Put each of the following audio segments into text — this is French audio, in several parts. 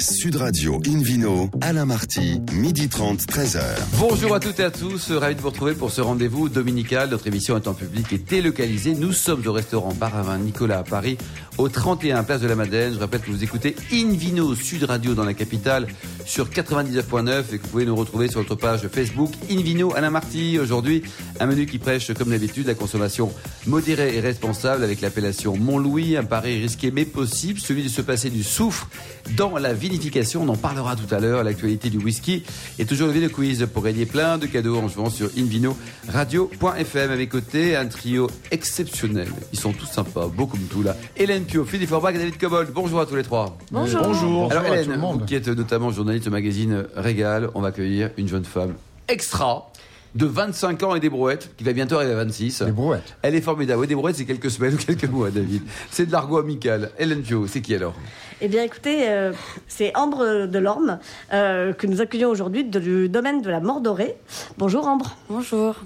Sud Radio Invino, Alain Marty, midi 30, 13h. Bonjour à toutes et à tous, ravi de vous retrouver pour ce rendez-vous dominical. Notre émission est en public et délocalisée. Nous sommes au restaurant Bar à Vin Nicolas à Paris, au 31 Place de la Madeleine. Je rappelle que vous écoutez Invino Sud Radio dans la capitale sur 99.9 et que vous pouvez nous retrouver sur notre page Facebook Invino Alain Marty. Aujourd'hui, un menu qui prêche comme d'habitude la consommation modérée et responsable avec l'appellation Mont-Louis, un pari risqué mais possible, celui de se passer du soufre dans la vinification. On en parlera tout à l'heure, l'actualité du whisky et toujours le vidéo quiz pour gagner plein de cadeaux en jouant sur Invino Radio.fm. À mes côtés, un trio exceptionnel. Ils sont tous sympas, beaux comme tout là. Hélène Pio, Philippe Forbach et David Cobold. Bonjour à tous les trois. Bonjour. Bonjour. Alors Hélène, vous qui êtes notamment journaliste au magazine Régal, on va accueillir une jeune femme extra de 25 ans et des brouettes, qui va bientôt arriver à 26. Les brouettes. Elle est formidable. Oui, des brouettes, c'est quelques semaines ou quelques mois, David. C'est de l'argot amical. Hélène Pio, c'est qui alors? Eh bien, écoutez, euh, c'est Ambre Delorme euh, que nous accueillons aujourd'hui du domaine de la Mordorée. Bonjour Ambre. Bonjour.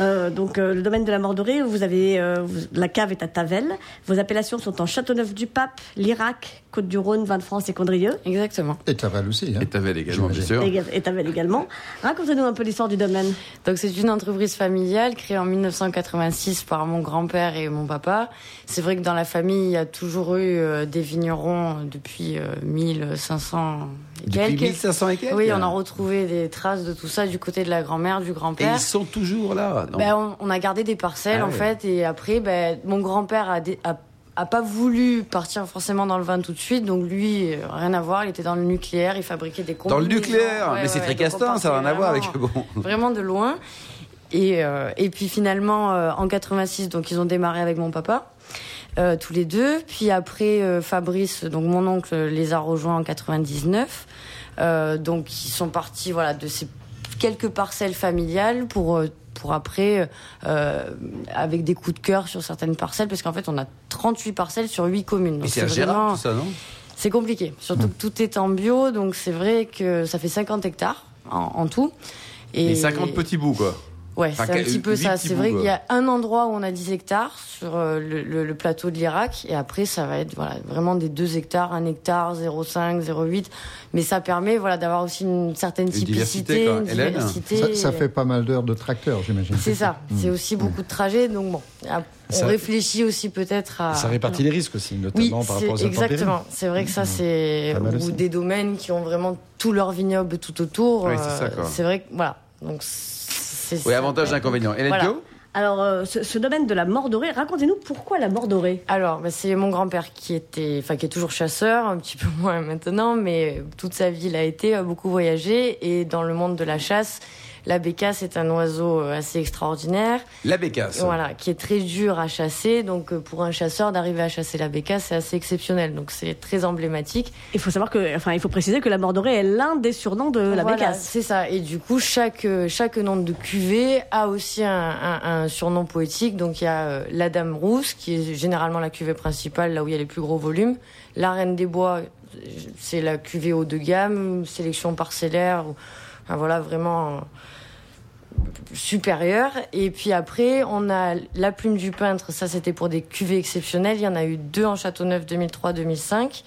Euh, donc, euh, le domaine de la Mordorée, vous avez euh, vous- la cave est à Tavel. Vos appellations sont en Châteauneuf-du-Pape, Lirac, Côte-du-Rhône, Vin-de-France et Condrieu. Exactement. Et Taval aussi. Hein. Et Tavel également, bien sûr. Et, et Tavel également. Racontez-nous un peu l'histoire du domaine. Donc c'est une entreprise familiale créée en 1986 par mon grand-père et mon papa. C'est vrai que dans la famille, il y a toujours eu euh, des vignerons depuis euh, 1500 et Depuis quelques. 1500 et quelques Oui, on a retrouvé des traces de tout ça du côté de la grand-mère, du Et grand-père. ils sont toujours là. non? Ben, on, on a gardé des parcelles Ah en ouais. fait et après ben, mon grand-père a, dé- a a pas voulu partir forcément dans le vin tout de suite. Donc lui euh, rien à voir. Il était dans le nucléaire. Il fabriquait des Dans le nucléaire Ouais, Mais c'est très castin, ça n'a rien à voir avec... vraiment- Bon. vraiment de loin. Et euh, et puis finalement euh, en 86 donc ils ont démarré avec mon papa tous les deux. Puis après Fabrice donc mon oncle les a rejoints en 99 euh, donc ils sont partis voilà de ces quelques parcelles familiales pour pour après euh, avec des coups de cœur sur certaines parcelles parce qu'en fait on a 38 parcelles sur 8 communes. Donc, c'est vraiment- tout ça, non? C'est compliqué. Surtout que tout est en bio donc c'est vrai que ça fait 50 hectares en, en tout. Et 50 petits bouts, quoi. Ouais, Enfin, c'est un petit peu ça. C'est vrai qu'il y a un endroit où on a 10 hectares sur euh, le, le- le plateau de l'Irak et après ça va être voilà vraiment des 2 hectares, 1 hectare, 0,5, 0,8. Mais ça permet voilà d'avoir aussi une certaine Une typicité, une Hélène diversité. Ça, ça fait pas mal d'heures de tracteur, j'imagine. C'est ça. C'est aussi beaucoup de trajets donc bon. à- On Ça- réfléchit aussi peut-être à. Ça répartit les risques aussi, Oui, notamment par c'est- rapport aux exactement. C'est vrai que ça, c'est Pas mal ou des domaines qui ont vraiment tout leur vignoble tout autour. Oui, c'est ça, euh, quoi. c'est vrai que voilà. Donc c'est. Oui, ça avantage et inconvénients. Hélène Voilà. Alors, euh, ce, ce domaine de la Mordorée, racontez-nous pourquoi la Mordorée Alors, bah, c'est mon grand-père qui était, enfin, qui est toujours chasseur, un petit peu moins maintenant, mais toute sa vie, il a été a beaucoup voyagé et dans le monde de la chasse, la bécasse est un oiseau euh, assez extraordinaire, La bécasse. voilà, qui est très dur à chasser. Donc, euh, pour un chasseur, d'arriver à chasser la bécasse, c'est assez exceptionnel. Donc, c'est très emblématique. Il faut savoir que, enfin, il faut préciser que la Mordorée est l'un des surnoms de la Voilà, bécasse. C'est ça. Et du coup, chaque, euh, chaque nom de cuvée a aussi un, un- un surnom poétique. Donc, il y a la Dame Rousse, qui est généralement la cuvée principale, là où il y a les plus gros volumes. La Reine des Bois, c'est la cuvée haut de gamme, sélection parcellaire. Enfin, voilà, vraiment supérieure. Et puis après, on a la Plume du Peintre. Ça, c'était pour des cuvées exceptionnelles. Il y en a eu deux en Châteauneuf 2003-2005.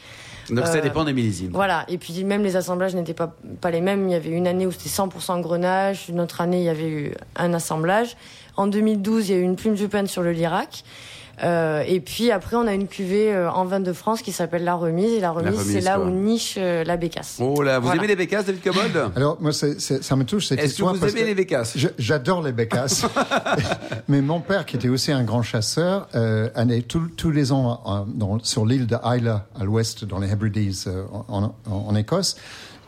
Donc ça Euh, dépend des millésimes. Voilà, et puis même les assemblages n'étaient pas, pas les mêmes. Il y avait une année où c'était 100% grenage, une autre année il y avait eu un assemblage. En 2012, il y a eu une plume du pain sur le Lirac. Euh, et puis après, on a une cuvée euh, en vin de France qui s'appelle La Remise. Et La Remise, Remise, c'est là quoi. où niche euh, la bécasse. Oh là, vous Voilà. aimez les bécasses, David Cobold Alors, moi, c'est- c'est- ça me touche cette Est-ce que vous aimez que les bécasses? je- J'adore les bécasses. Mais mon père, qui était aussi un grand chasseur, euh, allait tous- tous les ans en- dans- sur l'île de Isla, à l'ouest, dans les Hebrides, euh, en, en- en Écosse.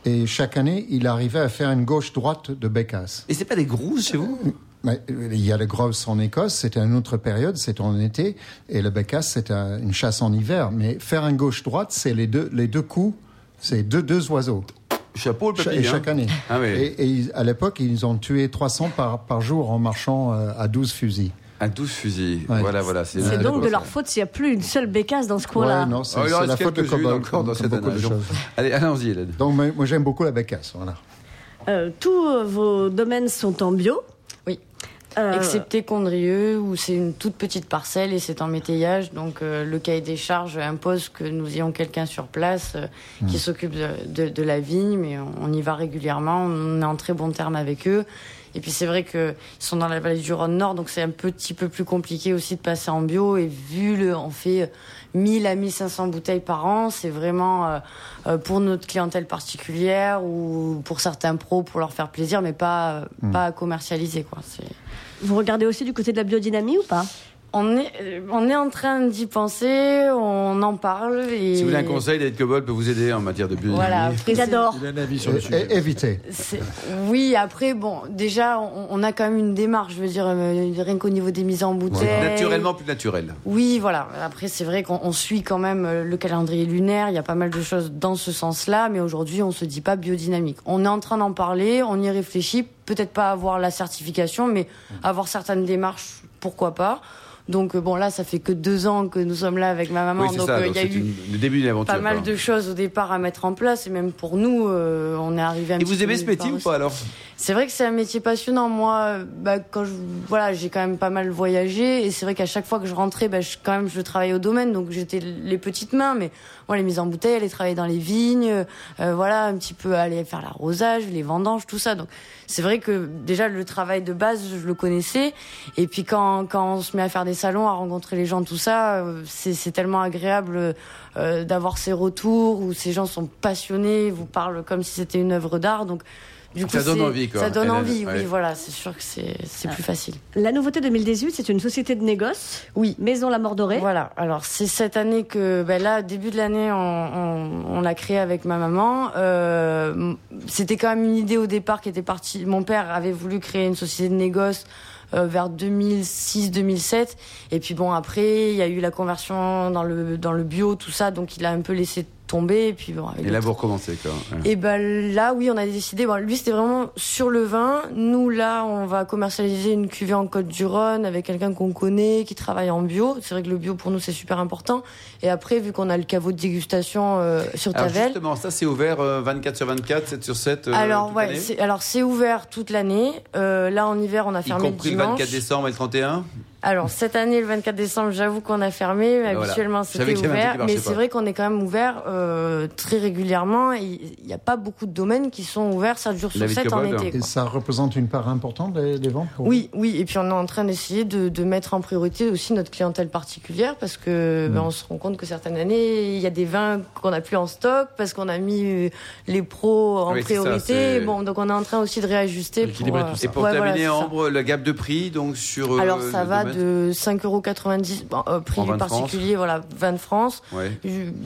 Et chaque année, il arrivait à faire une gauche-droite de bécasse. Et c'est pas des grousses chez vous? euh, il y a le grouse en Écosse, c'était une autre période, c'était en été, et le bécasse, c'était un- une chasse en hiver. Mais faire un gauche-droite, c'est les deux, les deux coups, c'est deux, deux oiseaux. Chapeau, le papy. et hein. chaque année. Ah oui. Et, à l'époque, ils ont tué 300 par, par jour en marchant euh, à 12 fusils. Un 12 fusils. Ouais. Voilà, voilà. C'est donc de leur faute s'il n'y a plus une seule bécasse dans ce coin-là. Ouais, non, c'est Oh, la faute de Cobalt. encore dans cette. Allez, allons-y, Hélène. Donc, moi, moi, j'aime beaucoup la bécasse. Voilà. Euh, tous euh, vos domaines sont en bio. Euh, Excepté Condrieux, où c'est une toute petite parcelle et c'est en métayage. Donc euh, le cahier des charges impose que nous ayons quelqu'un sur place euh, qui s'occupe de, de- de la vigne, mais on, on y va régulièrement, on est en très bon terme avec eux. Et puis c'est vrai qu'ils sont dans la vallée du Rhône Nord, donc c'est un petit peu plus compliqué aussi de passer en bio. Et vu le, on fait 1000 à 1500 bouteilles par an, c'est vraiment euh, euh, pour notre clientèle particulière ou pour certains pros pour leur faire plaisir, mais pas pas à commercialiser quoi. C'est Vous regardez aussi du côté de la biodynamie ou pas? On est, euh, on est en train d'y penser, on en parle. Et Si vous voulez un conseil, David Cobol peut vous aider en matière de biodynamie. Voilà, J'adore. Il a un avis sur le É- sujet. é- éviter. c'est- Oui, après, bon, déjà, on, on a quand même une démarche, je veux dire, euh, rien qu'au niveau des mises en bouteille. Naturellement plus naturel. Oui, voilà. Après, c'est vrai qu'on on suit quand même euh, le calendrier lunaire. Il y a pas mal de choses dans ce sens-là, mais aujourd'hui, on se dit pas biodynamique. On est en train d'en parler, on y réfléchit. Peut-être pas avoir la certification, mais avoir certaines démarches, pourquoi pas. Donc euh, bon, là, ça fait que deux ans que nous sommes là avec ma maman, oui, donc euh, donc il y a eu une- le début d'une aventure. pas mal de choses au départ à mettre en place, et même pour nous, euh, on est arrivé un Et vous aimez ce métier ou pas alors? C'est vrai que c'est un métier passionnant. Moi, bah, quand je, voilà, j'ai quand même pas mal voyagé. Et c'est vrai qu'à chaque fois que je rentrais, bah, je, quand même, je travaillais au domaine, donc j'étais les petites mains, mais moi, les mises en bouteille, aller travailler dans les vignes, euh, voilà, un petit peu aller faire l'arrosage, les vendanges, tout ça. Donc, c'est vrai que déjà le travail de base, je le connaissais. Et puis quand, quand on se met à faire des salons, à rencontrer les gens, tout ça, euh, c'est tellement agréable euh, d'avoir ces retours où ces gens sont passionnés, vous parlent comme si c'était une œuvre d'art. Donc du coup, Ça donne envie, quoi. Ça donne envie, ouais. oui, voilà. C'est sûr que c'est c'est plus facile. La nouveauté 2018, c'est une société de négoce. Oui. Maison La Mort Dorée. Voilà. Alors c'est cette année que, ben là, début de l'année, on, on, on l'a créé avec ma maman. Euh, C'était quand même une idée au départ qui était partie. Mon père avait voulu créer une société de négoce. euh, vers 2006-2007 et puis bon après il y a eu la conversion dans le dans le bio tout ça donc il a un peu laissé et puis bon Et là, le vous recommencez quoi. Ouais. Et ben là, oui, on a décidé. Bon, lui, c'était vraiment sur le vin. Nous, là, on va commercialiser une cuvée en Côte du Rhône avec quelqu'un qu'on connaît, qui travaille en bio. C'est vrai que le bio pour nous c'est super important. Et après, vu qu'on a le caveau de dégustation euh, sur Alors Tavel. justement, ça c'est ouvert euh, 24 sur 24, 7 sur 7 euh, alors toute ouais, c'est alors c'est ouvert toute l'année. Euh, là en hiver, on a y fermé compris le le dimanche. 24 décembre et le 31 Alors cette année, le 24 décembre, j'avoue qu'on a fermé. Mais Voilà. habituellement, c'était ouvert. Mais c'est vrai qu'on est quand même ouvert euh, très régulièrement. Il n'y a pas beaucoup de domaines qui sont ouverts 7 jours sur David 7 en été. Et ça représente une part importante des, des ventes pour vous? Oui, oui, et puis on est en train d'essayer de, de mettre en priorité aussi notre clientèle particulière parce que ben, on se rend compte que certaines années il y a des vins qu'on n'a plus en stock parce qu'on a mis euh, les pros en Oui, c'est ça, priorité. bon, donc on est en train aussi de réajuster pour, Équilibrer tout ça. Et pour ouais, voilà, terminer, ça. Ambre, la gamme de prix donc sur euh, Alors ça va domaine de 5,90 bon, euh, prix de particulier, voilà, 20 de France. Ouais.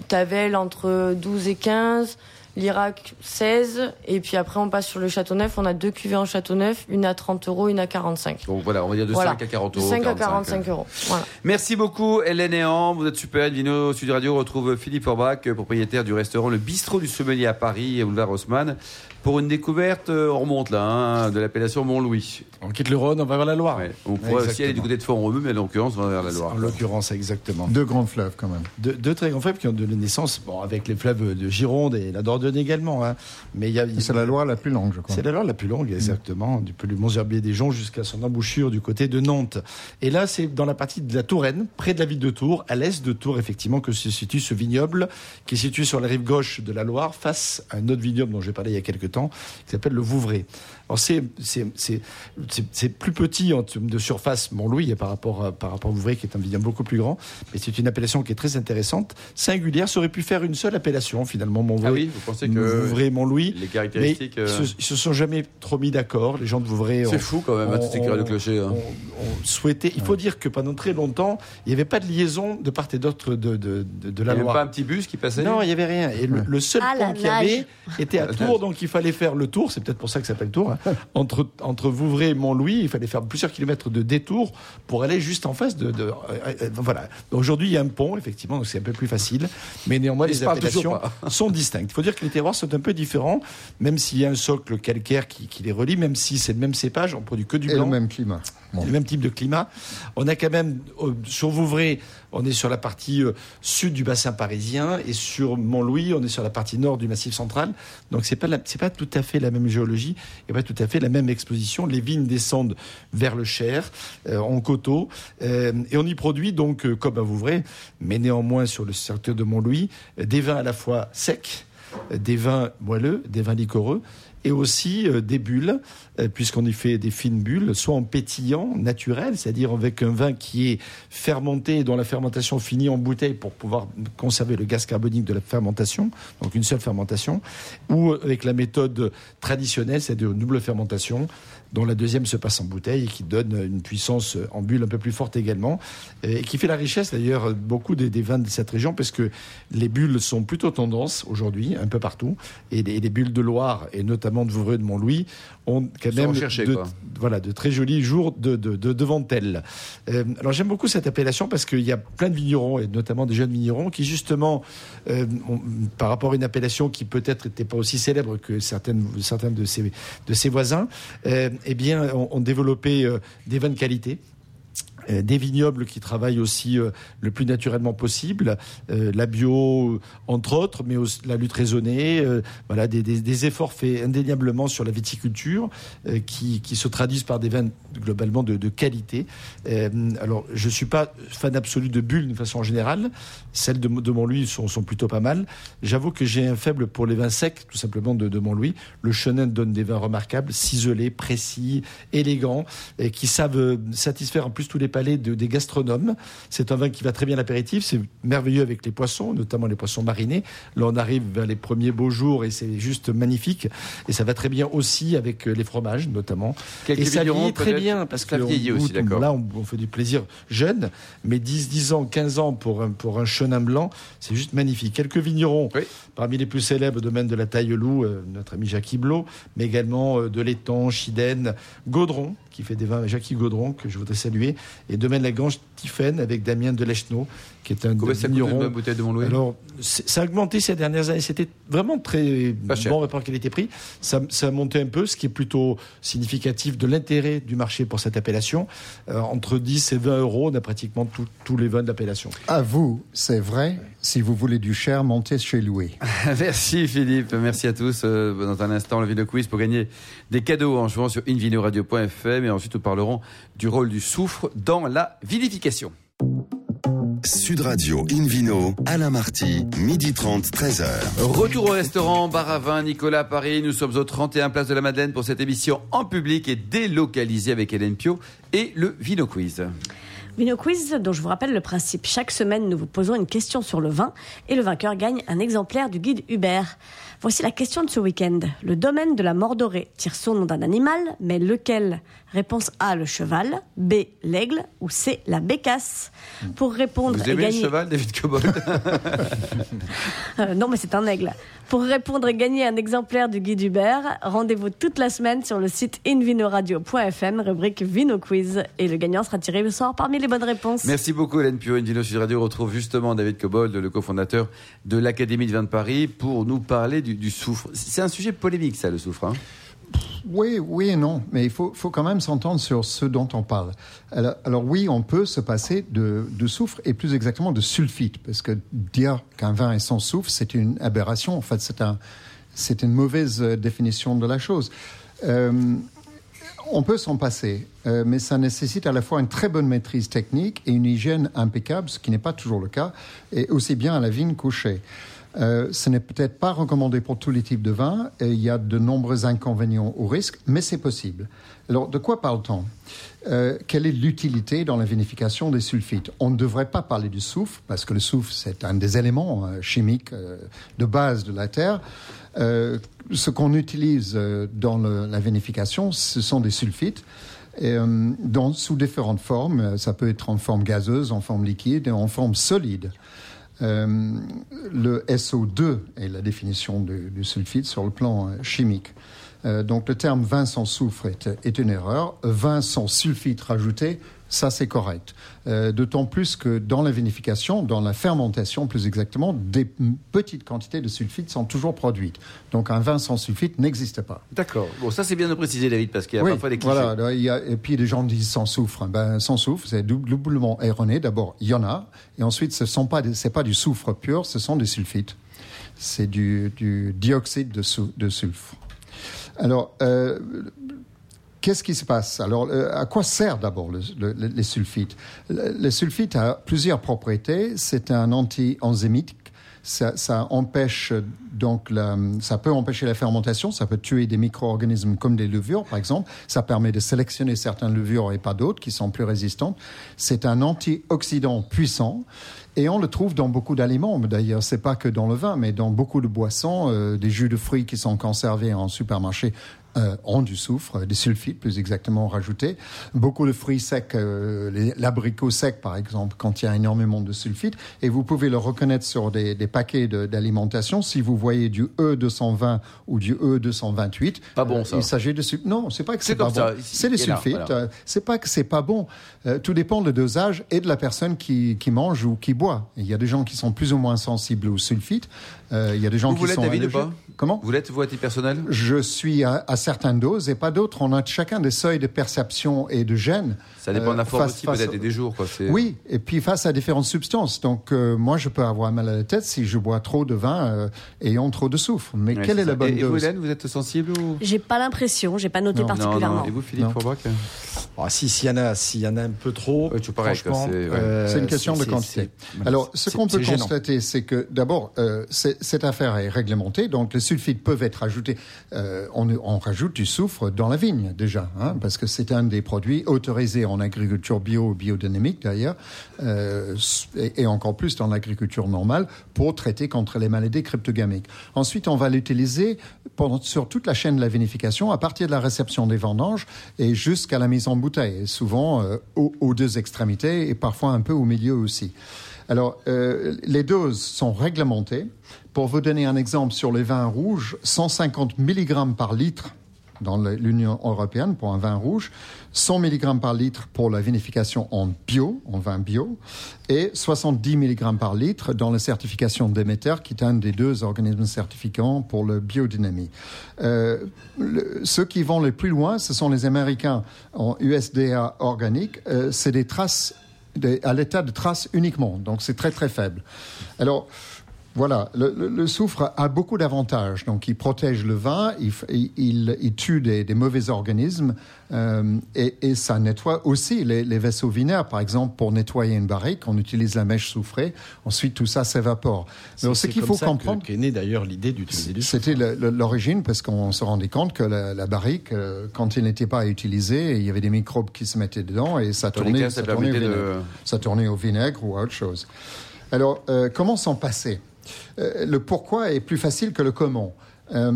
Tavel entre 12 et 15, l'Irak 16, et puis après on passe sur le Châteauneuf. On a deux cuvées en Châteauneuf, une à 30 euros, une à 45. Donc voilà, on va dire de Voilà. 5 à 40 De euros. 5 à 45, 45 euros. Voilà. Merci beaucoup Hélène et Ambre, vous êtes super. Vino Sud Radio retrouve Philippe Forbach, propriétaire du restaurant Le Bistrot du Sommelier à Paris, boulevard Haussmann, pour une découverte, euh, on remonte là, hein, de l'appellation Mont-Louis. On quitte le Rhône, on va vers la Loire. Ouais. On pourrait aussi aller du côté de Font-Romeu, mais en l'occurrence, on va vers la Loire. En l'occurrence, exactement. Deux grands fleuves quand même. Deux, deux très grands fleuves qui ont donné naissance, bon, avec les fleuves de Gironde et la Dordogne également. hein. Mais il y a, C'est la Loire la plus longue, je crois. C'est la Loire la plus longue, exactement, depuis le Mont-Herbier-des-Joncs jusqu'à son embouchure du côté de Nantes. Et là, c'est dans la partie de la Touraine, près de la ville de Tours, à l'est de Tours, effectivement, que se situe ce vignoble, qui est situé sur la rive gauche de la Loire, face à un autre vignoble dont j'ai parlé il y a quelques temps, qui s'appelle le Vouvray. Alors, c'est, c'est, c'est, c'est, c'est plus petit en termes de surface, Mont-Louis, par rapport, à, par rapport au Vouvray, qui est un vignoble beaucoup plus grand. Mais c'est une appellation qui est très intéressante, singulière. Ça aurait pu faire une seule appellation, finalement, Mont-Vouvray. Ah oui, vous pensez que Vouvray, Mont-Louis. les Mais caractéristiques. ils, euh, se, ils se sont jamais trop mis d'accord. Les gens de Vouvray ont, C'est fou quand même, on- toutes ces de clocher. hein. ont- ont souhaité. Il faut dire que pendant très longtemps, il n'y avait pas de liaison de part et d'autre de, de, de, de Il y la avait Loire. pas un petit bus qui passait? Non, il n'y avait rien. Et le, le seul Ah, la pont qu'il y avait était à La Tours, donc il fallait faire le tour. C'est peut-être pour ça que ça s'appelle Tours. hein. entre, entre Vouvray et Montlouis, il fallait faire plusieurs kilomètres de détour pour aller juste en face de. de- euh, euh, voilà. Aujourd'hui, il y a un pont, effectivement, donc c'est un peu plus facile. Mais néanmoins, les appellations sont distinctes. Il faut dire que les terroirs sont un peu différents, même s'il y a un socle calcaire qui, les relie, même si c'est le même cépage, on produit que du blanc. Et le même climat. Le même type de climat. On a quand même, euh, sur Vouvray, on est sur la partie euh, sud du bassin parisien et sur Mont-Louis, on est sur la partie nord du massif central. Donc c'est pas c'est pas tout à fait la même géologie et pas tout à fait la même exposition. Les vignes descendent vers le Cher, euh, en coteaux, euh, et on y produit donc comme à Vouvray, mais néanmoins sur le secteur de Mont-Louis, des vins à la fois secs, des vins moelleux, des vins liquoreux et aussi euh, des bulles, euh, puisqu'on y fait des fines bulles, soit en pétillant, naturel, c'est-à-dire avec un vin qui est fermenté dont la fermentation finit en bouteille pour pouvoir conserver le gaz carbonique de la fermentation, donc une seule fermentation, ou avec la méthode traditionnelle, c'est-à-dire une double fermentation, dont la deuxième se passe en bouteille et qui donne une puissance en bulle un peu plus forte également, et qui fait la richesse d'ailleurs beaucoup des, vins de cette région, parce que les bulles sont plutôt tendance aujourd'hui, un peu partout, et les, bulles de Loire, et notamment de Vouvray de Montlouis, ont quand même de, voilà, de très jolis jours de, devant elles. Euh, alors j'aime beaucoup cette appellation parce qu'il y a plein de vignerons, et notamment des jeunes vignerons, qui justement, euh, par rapport à une appellation qui peut-être n'était pas aussi célèbre que certaines, certains de ses, de ses voisins, euh, eh bien, ont, développé euh, des vins de qualité des vignobles qui travaillent aussi euh, le plus naturellement possible, euh, la bio entre autres, mais aussi la lutte raisonnée, voilà des, efforts faits indéniablement sur la viticulture qui, se traduisent par des vins globalement de, qualité. alors je suis pas fan absolu de bulles de façon générale, celles de, de Montlouis sont, sont, plutôt pas mal. J'avoue que j'ai un faible pour les vins secs, tout simplement de, de Montlouis. Le Chenin donne des vins remarquables, ciselés, précis, élégants, et qui savent satisfaire en plus tous les palais de, des gastronomes. C'est un vin qui va très bien l'apéritif, c'est merveilleux avec les poissons, notamment les poissons marinés. Là, on arrive vers les premiers beaux jours et c'est juste magnifique. Et ça va très bien aussi avec euh, les fromages, notamment. et ça vieillit très bien parce que aussi, là, on, fait du plaisir jeune, mais 10, 10 ans, 15 ans pour un, pour un chenin blanc, c'est juste magnifique. Quelques vignerons, parmi les plus célèbres, domaine de la Taille-Loup, euh, notre ami Jacques Blot, mais également euh, de l'étang, Chiden, Gaudron, qui fait des vins, Jacques Gaudron, que je voudrais saluer, et Domaine Lagrange Tiffen avec Damien Delechneau, qui est un Combien ça vigneron. Une bouteille de Montlouis Alors, ça a augmenté ces dernières années. C'était vraiment très bon rapport qualité-prix. Ça, ça, a monté un peu, ce qui est plutôt significatif de l'intérêt du marché pour cette appellation. Euh, entre 10 et 20 euros, on a pratiquement tous les vins d'appellation. À vous, c'est vrai. Si vous voulez du cher, montez chez Louis. Merci Philippe, merci à tous. Euh, dans un instant, le vidéo quiz pour gagner des cadeaux en jouant sur invinoradio.fm et ensuite nous parlerons du rôle du soufre dans la vinification. Sud Radio Invino, Alain Marty, midi 30, 13h. Retour au restaurant Bar à vin Nicolas Paris. Nous sommes au 31 Place de la Madeleine pour cette émission en public et délocalisée avec Hélène Pio et le Vino Quiz. Vino Quiz, dont je vous rappelle le principe. Chaque semaine, nous vous posons une question sur le vin et le vainqueur gagne un exemplaire du guide Hubert. Voici la question de ce week-end. Le domaine de la Mordorée tire son nom d'un animal, mais lequel? Réponse A, le cheval. B, l'aigle. Ou C, la bécasse. Pour répondre Vous aimez le cheval, David Cobold euh, Non, mais c'est un aigle. Pour répondre et gagner un exemplaire du guide Hubert, rendez-vous toute la semaine sur le site invinoradio.fm, rubrique Vino Quiz. Et le gagnant sera tiré au sort parmi les bonnes réponses. Merci beaucoup, Hélène Pio. Invino Sud Radio retrouve justement David Cobold, le cofondateur de l'Académie de vin de Paris, pour nous parler du, soufre. C'est un sujet polémique, ça, le soufre. Hein oui, oui et non, mais il faut, faut quand même s'entendre sur ce dont on parle. Alors, oui, on peut se passer de, de, soufre et plus exactement de sulfite, parce que dire qu'un vin est sans soufre, c'est une aberration. En fait, c'est un, une mauvaise euh, définition de la chose. Euh, on peut s'en passer, euh, mais ça nécessite à la fois une très bonne maîtrise technique et une hygiène impeccable, ce qui n'est pas toujours le cas, et aussi bien à la vigne couchée. Euh, ce n'est peut-être pas recommandé pour tous les types de vins et il y a de nombreux inconvénients ou risques, mais c'est possible. Alors, de quoi parle-t-on? Euh, Quelle est l'utilité dans la vinification des sulfites? On ne devrait pas parler du soufre, parce que le soufre, c'est un des éléments euh, chimiques de base de la Terre. ce qu'on utilise dans la vinification, ce sont des sulfites. dans, sous différentes formes. Ça peut être en forme gazeuse, en forme liquide et en forme solide. Euh, le SO2 est la définition du, sulfite sur le plan euh, chimique. Euh, donc le terme vin sans soufre est, une erreur. Vin sans sulfite rajouté, Ça, c'est correct. Euh, D'autant plus que dans la vinification, dans la fermentation plus exactement, des petites quantités de sulfite sont toujours produites. Donc un vin sans sulfite n'existe pas. D'accord. Bon, ça c'est bien de préciser, David, parce qu'il y a Oui, parfois des clichés. voilà. là, il y a- et puis les gens disent sans soufre. Ben, sans soufre, c'est dou- doublement erroné. D'abord, il y en a, et ensuite, ce sont pas, des- c'est pas du soufre pur, ce sont des sulfites. C'est du, du dioxyde de, sou- de sulfure. Alors, euh, Qu'est-ce qui se passe Alors, euh, à quoi sert d'abord le, le, le- les sulfites le, le sulfite a plusieurs propriétés. C'est un anti-enzymique. Ça, ça empêche donc la, ça peut empêcher la fermentation, ça peut tuer des micro-organismes comme des levures par exemple. Ça permet de sélectionner certaines levures et pas d'autres qui sont plus résistantes. C'est un antioxydant puissant. Et on le trouve dans beaucoup d'aliments. D'ailleurs, c'est pas que dans le vin, mais dans beaucoup de boissons, euh, des jus de fruits qui sont conservés en supermarché euh, ont du soufre, des sulfites plus exactement rajoutés. Beaucoup de fruits secs, euh, les- l'abricot sec par exemple, a énormément de sulfite. Et vous pouvez le reconnaître sur des, des paquets de- d'alimentation. Si vous voyez du E220 ou du E228, Pas bon, ça. il s'agit de sulfite. Non, c'est pas que C'est pas bon. ça. Ici, C'est des sulfites. voilà. euh, c'est pas que c'est pas bon. Euh, tout dépend du dosage et de la personne qui, qui mange ou qui boit. Il y a des gens qui sont plus ou moins sensibles aux sulfites. Euh, il y a des gens Vous, qui vous l'êtes, sont David, ou pas? Comment? Vous l'êtes, vous, à titre personnel? Je suis certaines doses et pas d'autres. On a chacun des seuils de perception et de gêne. Ça dépend de la euh, forme aussi, peut-être, et des jours. Quoi. C'est- Oui, et puis face à différentes substances. Donc, euh, moi, je peux avoir mal à la tête si je bois trop de vin euh, ayant trop de soufre. Mais Ouais, quelle est la bonne et, et vous, dose Hélène, vous êtes sensible ou J'ai pas l'impression, j'ai pas noté Non. Particulièrement. non. Et vous, Philippe. Forbach Ah, si, s'il y en a, s'il y en a un peu trop, Ouais, quoi, franchement, c'est- ouais. euh, C'est une question de quantité. c'est- Alors, ce qu'on peut c'est gênant. constater, c'est que d'abord, euh, c'est- cette affaire est réglementée, donc les sulfites peuvent être ajoutés. euh, on, on rajoute du soufre dans la vigne déjà, hein, parce que c'est un des produits autorisés en agriculture bio, biodynamique d'ailleurs, euh, et, encore plus dans l'agriculture normale pour traiter contre les maladies cryptogamiques. Ensuite, on va l'utiliser sur toute la chaîne de la vinification, à partir de la réception des vendanges et jusqu'à la mise en bouteille, souvent euh, aux, aux deux extrémités et parfois un peu au milieu aussi. Alors, euh, les doses sont réglementées. Pour vous donner un exemple sur les vins rouges, 150 mg par litre dans l'Union européenne pour un vin rouge, 100 mg par litre pour la vinification en bio, en vin bio, et 70 mg par litre dans la certification Déméter, qui est un des deux organismes certifiants pour le biodynamie. Euh, ceux qui vont le plus loin, ce sont les Américains en USDA organique. Euh, c'est des traces à l'état de traces uniquement, donc c'est très très faible. Alors voilà, le, le- le soufre a beaucoup d'avantages. Donc, il protège le vin, il, il- il- tue des, des mauvais organismes euh, et, et ça nettoie aussi les, les vaisseaux vinaires. Par exemple, pour nettoyer une barrique, on utilise la mèche soufrée. Ensuite, tout ça s'évapore. Alors, ce qu'il faut ça comprendre, qu'est née d'ailleurs l'idée d'utiliser du c'était l'origine parce qu'on se rendait compte que la, la barrique, euh, quand il n'était pas utilisé, il y avait des microbes qui se mettaient dedans et ça tournait, cas, ça ça tournait au de- vinaigre. Ça tournait au vinaigre ou à autre chose. Alors, euh, comment s'en passer? Le pourquoi est plus facile que le comment. Euh,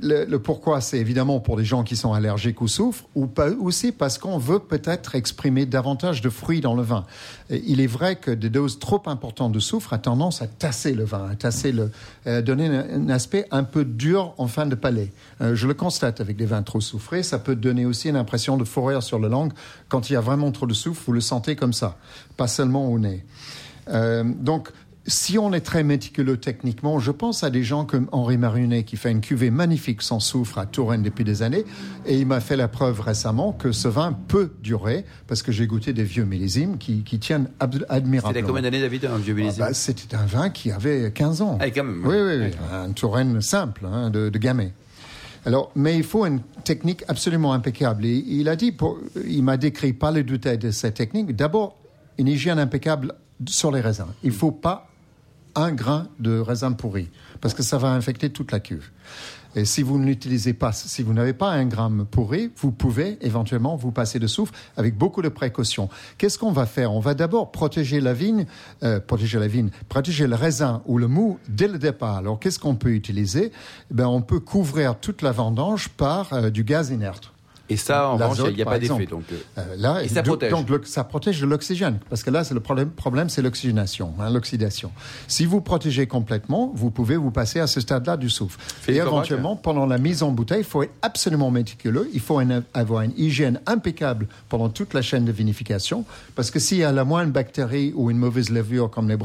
le, pourquoi, c'est évidemment pour les gens qui sont allergiques au soufre, ou aussi parce qu'on veut peut-être exprimer davantage de fruits dans le vin. Il est vrai que des doses trop importantes de soufre a tendance à tasser le vin, à tasser le, euh, donner un, aspect un peu dur en fin de palais. Euh, je le constate avec des vins trop soufrés, ça peut donner aussi une impression de fourrure sur la langue. Quand il y a vraiment trop de soufre, vous le sentez comme ça, pas seulement au nez. Euh, donc, si on est très méticuleux techniquement, je pense à des gens comme Henri Marinet qui fait une cuvée magnifique sans soufre à Touraine depuis des années. Et il m'a fait la preuve récemment que ce vin peut durer parce que j'ai goûté des vieux millésimes qui, qui tiennent ab- C'était admirablement. la combien d'années, David, un vieux Ah millésime bah, C'était un vin qui avait 15 ans. Ah, quand même. Oui, oui, oui. Un Touraine simple, hein, de, de Gamay. Alors, mais il faut une technique absolument impeccable. Et il a dit, pour, il m'a décrit pas le détail de cette technique. D'abord, une hygiène impeccable sur les raisins. Il faut pas un grain de raisin pourri parce que ça va infecter toute la cuve. Et si vous ne l'utilisez pas, si vous n'avez pas un gramme pourri, vous pouvez éventuellement vous passer de soufre avec beaucoup de précautions. Qu'est-ce qu'on va faire? On va d'abord protéger la vigne, euh, protéger la vigne, protéger le raisin ou le mou dès le départ. Alors qu'est-ce qu'on peut utiliser? Eh ben, On peut couvrir toute la vendange par euh, du gaz inerte. Et ça, en revanche, il n'y a pas d'effet. Donc, euh, Euh, là, Et ça protège. Donc, le- ça protège de l'oxygène. Parce que là, c'est le problème, problème c'est l'oxygénation, hein, l'oxydation. Si vous protégez complètement, vous pouvez vous passer à ce stade-là du souffle. Philippe Et éventuellement, pendant la mise en bouteille, il faut être absolument méticuleux. Il faut avoir une hygiène impeccable pendant toute la chaîne de vinification. Parce que s'il y a la moindre bactérie ou une mauvaise levure comme les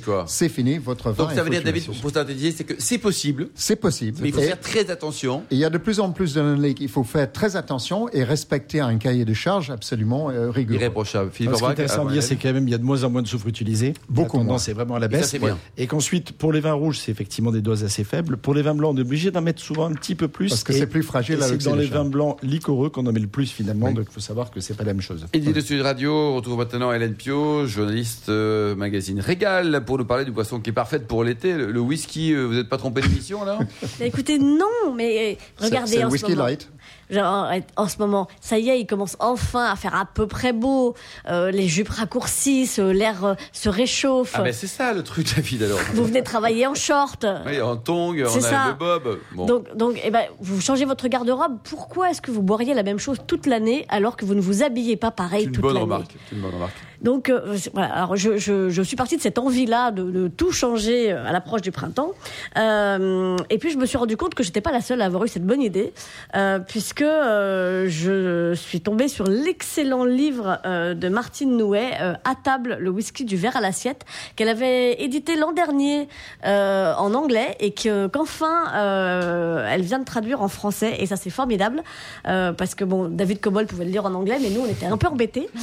quoi. c'est fini. Votre vin donc ça veut dire. David, pour synthétiser, c'est que c'est possible, C'est possible. mais il faut Et- faire très attention. il y a de plus en plus d'analyses. Il faut faire très attention et respecter un cahier de charge absolument euh, rigoureux. Irréprochable. Philippe Ce qui est intéressant à de mon dire, c'est quand même il y a de moins en moins de soufre utilisé. Beaucoup moins. c'est vraiment à la Et baisse. bien. Et qu'ensuite, pour les vins rouges, c'est effectivement des doses assez faibles. Pour les vins blancs, on est obligé d'en mettre souvent un petit peu plus. Parce que Et- c'est plus fragile et C'est dans les vins blancs liquoreux qu'on en met le plus finalement. Oui. Donc il faut savoir que c'est pas la même chose. Midi de Sud Radio, on retrouve maintenant Hélène Pio, journaliste euh, magazine Régal, pour nous parler du boisson qui est parfaite pour l'été, le, le whisky. euh, vous n'êtes pas trompé d'émission là? Mais écoutez, non, mais euh, regardez c'est le whisky moment. light. Genre, en ce moment, ça y est, il commence enfin à faire à peu près beau. Euh, les jupes raccourcissent, euh, l'air euh, se réchauffe. Ah ben c'est ça le truc David alors. Vous venez travailler en short. Oui, en tongs, a ça. le bob. Bon. Donc, donc eh ben, vous changez votre garde-robe. Pourquoi est-ce que vous boiriez la même chose toute l'année alors que vous ne vous habillez pas pareil toute l'année. C'est une bonne remarque. Donc euh, voilà, alors je, je, je suis partie de cette envie-là de, de tout changer à l'approche du printemps. Et puis je me suis rendu compte que j'étais pas la seule à avoir eu cette bonne idée, euh, puisque euh, je suis tombée sur l'excellent livre euh, de Martine Nouet, euh, À table, le whisky du verre à l'assiette, qu'elle avait édité l'an dernier en anglais et que qu'enfin elle vient de traduire en français. Et ça c'est formidable, parce que bon, David Cobol pouvait le lire en anglais, mais nous on était un peu embêtés.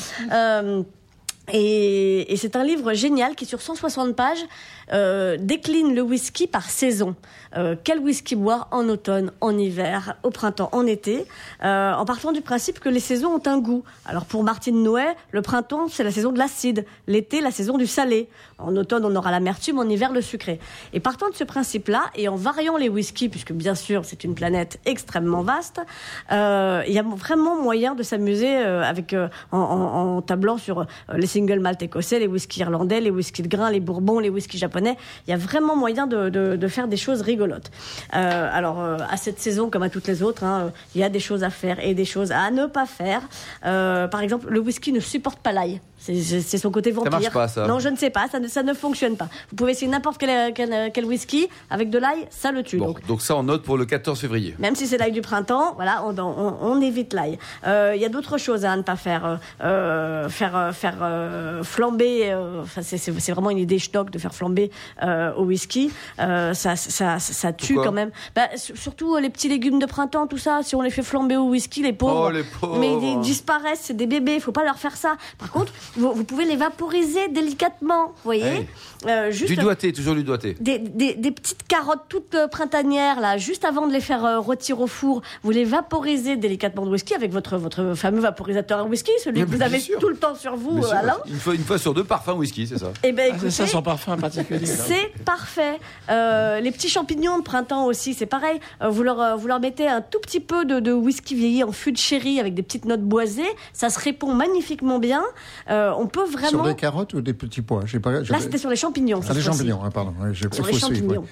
Et, et c'est un livre génial qui, sur 160 pages, décline le whisky par saison. Euh, quel whisky boire en automne, en hiver, au printemps, en été, euh, en partant du principe que les saisons ont un goût. Alors pour Martine Noé, le printemps, c'est la saison de l'acide. L'été, la saison du salé. En automne, on aura l'amertume, en hiver, le sucré. Et partant de ce principe-là, et en variant les whiskies, puisque bien sûr, c'est une planète extrêmement vaste, euh, il y a vraiment moyen de s'amuser avec en, tablant sur les single malt écossais, les whiskies irlandais, les whiskies de grain, les bourbons, les whiskies japonais. Il y a vraiment moyen de, faire des choses Euh, alors, euh, à cette saison, comme à toutes les autres, hein, il y a des choses à faire et des choses à ne pas faire. Euh, par exemple, le whisky ne supporte pas l'ail. C'est- son côté vampire. marche pas, ça. Non, je ne sais pas. Ça ne, ça ne fonctionne pas. Vous pouvez essayer n'importe quel, quel, quel whisky avec de l'ail, ça le tue. Bon, Donc, donc ça on note pour le 14 février. même si c'est l'ail du printemps, voilà, on, on- on évite l'ail. Euh, Il y a d'autres choses à ne pas faire. Euh, euh, faire euh, faire euh, flamber, euh, c'est- vraiment une idée schnock de faire flamber euh, au whisky. Euh, ça, ça, ça, ça tue Pourquoi quand même. Bah, surtout euh, les petits légumes de printemps, tout ça, si on les fait flamber au whisky, les pauvres. Oh, les pauvres. Mais ils disparaissent, c'est des bébés, il faut pas leur faire ça. Par contre, vous, vous pouvez les vaporiser délicatement, vous voyez Hey. Euh, juste Du doigté, toujours du doigté. des, des, des petites carottes toutes euh, printanières là, juste avant de les faire euh, retirer au four, vous les vaporisez délicatement de whisky avec votre votre fameux vaporisateur à whisky, celui Mais que vous avez sûr. tout le temps sur vous, sûr. Alain. Une fois, une fois sur deux, parfum whisky, c'est ça. Eh ben Ah, c'est écoutez, ça son parfum particulier. c'est parfait. Euh, les petits champignons de printemps aussi, c'est pareil. Euh, vous, leur, vous leur mettez un tout petit peu de, de whisky vieilli en fût de sherry avec des petites notes boisées. Ça se répond magnifiquement bien. Euh, on peut Sur vraiment. des carottes ou des petits pois? Pas. Là, c'était sur les champignons. Ah, fois-ci. champignons, hein, pardon. Oui, sur il les champignons. oui.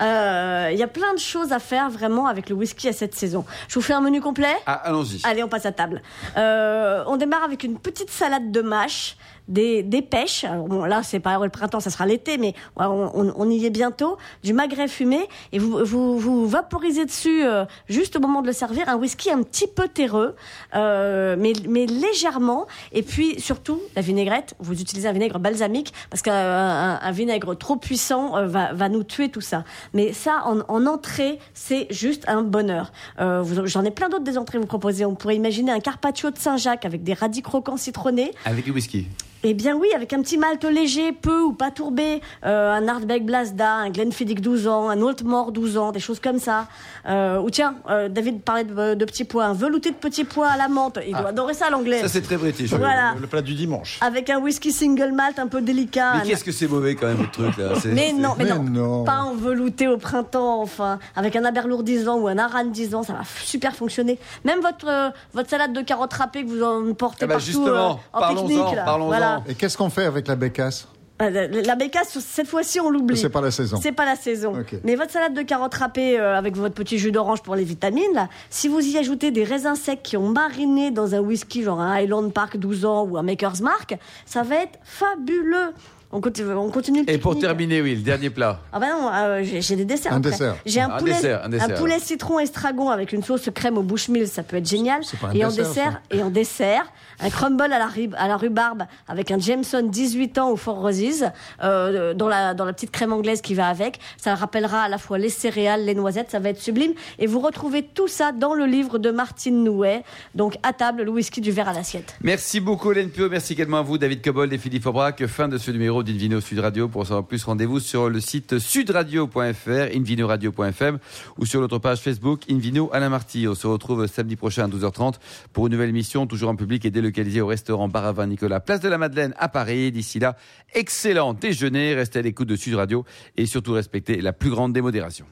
Euh, Il y a plein de choses à faire vraiment avec le whisky à cette saison. Je vous fais un menu complet? Ah, allons-y. Allez, on passe à table. Euh, on démarre avec une petite salade de mâche, des, pêches. Bon, là, c'est pas le printemps, ça sera l'été, mais on, y est bientôt. Du magret fumé et vous vous, vaporisez dessus euh, juste au moment de le servir un whisky un petit peu terreux, euh, mais, légèrement. Et puis surtout la vinaigrette. Vous utilisez un vinaigre balsamique parce qu'un un- un vinaigre trop puissant euh, va, nous tuer tout ça. Mais ça, en, en entrée, c'est juste un bonheur. J'en ai plein d'autres des entrées vous proposer. On pourrait imaginer un carpaccio de Saint-Jacques avec des radis croquants citronnés. Avec du whisky. Eh bien oui, avec un petit malt léger, peu ou pas tourbé, euh, un Ardbeg Blasda, un Glenfiddich 12 ans, un Oldmore 12 ans, des choses comme ça. Euh, ou tiens, euh, David parlait de, de petits pois, un velouté de petits pois à la menthe. Il doit adorer ça l'anglais. Ça, c'est très british. Voilà. Le plat du dimanche. Avec un whisky single malt un peu délicat. Mais un- qu'est-ce que c'est mauvais quand même, votre truc là mais non, mais, Mais non, non. pas en velouté au printemps, enfin, avec un aberlour 10 ans ou un aran 10 ans, ça va super fonctionner. Même votre votre salade de carottes râpées que vous en portez Ah bah partout en pique-nique, parlons-en. Voilà. Et qu'est-ce qu'on fait avec la bécasse Ah, La bécasse, cette fois-ci, on l'oublie. C'est pas la saison. C'est pas la saison. Mais votre salade de carottes râpée euh, avec votre petit jus d'orange pour les vitamines, là, si vous y ajoutez des raisins secs qui ont mariné dans un whisky, genre un Highland Park 12 ans ou un Maker's Mark, ça va être fabuleux. On continue, on continue le Et pour terminer, oui, le dernier plat. Ah bah non, euh, j'ai j'ai des desserts. Un après. dessert. J'ai un, Un poulet, dessert, un dessert. poulet citron estragon avec une sauce crème au bushmill, ça peut être génial. C'est pas un et en dessert, dessert, et en dessert, un crumble à la, rib- à la rhubarbe avec un Jameson 18 ans au Four Roses, euh, dans la dans la petite crème anglaise qui va avec. Ça rappellera à la fois les céréales, les noisettes, ça va être sublime. Et vous retrouvez tout ça dans le livre de Martine Nouet. Donc à table, le whisky du verre à l'assiette. Merci beaucoup, Hélène Pio. Merci également à vous, David Cobold et Philippe Aubrac. Fin de ce numéro d'Invino Sud Radio. Pour en savoir plus, rendez-vous sur le site sudradio.fr, invinoradio.fm ou sur notre page Facebook Invino Alain Marty. On se retrouve samedi prochain à 12h30 pour une nouvelle émission, toujours en public et délocalisée au restaurant Bar à Vin Nicolas, place de la Madeleine à Paris. D'ici là, excellent déjeuner. Restez à l'écoute de Sud Radio et surtout respectez la plus grande démodération.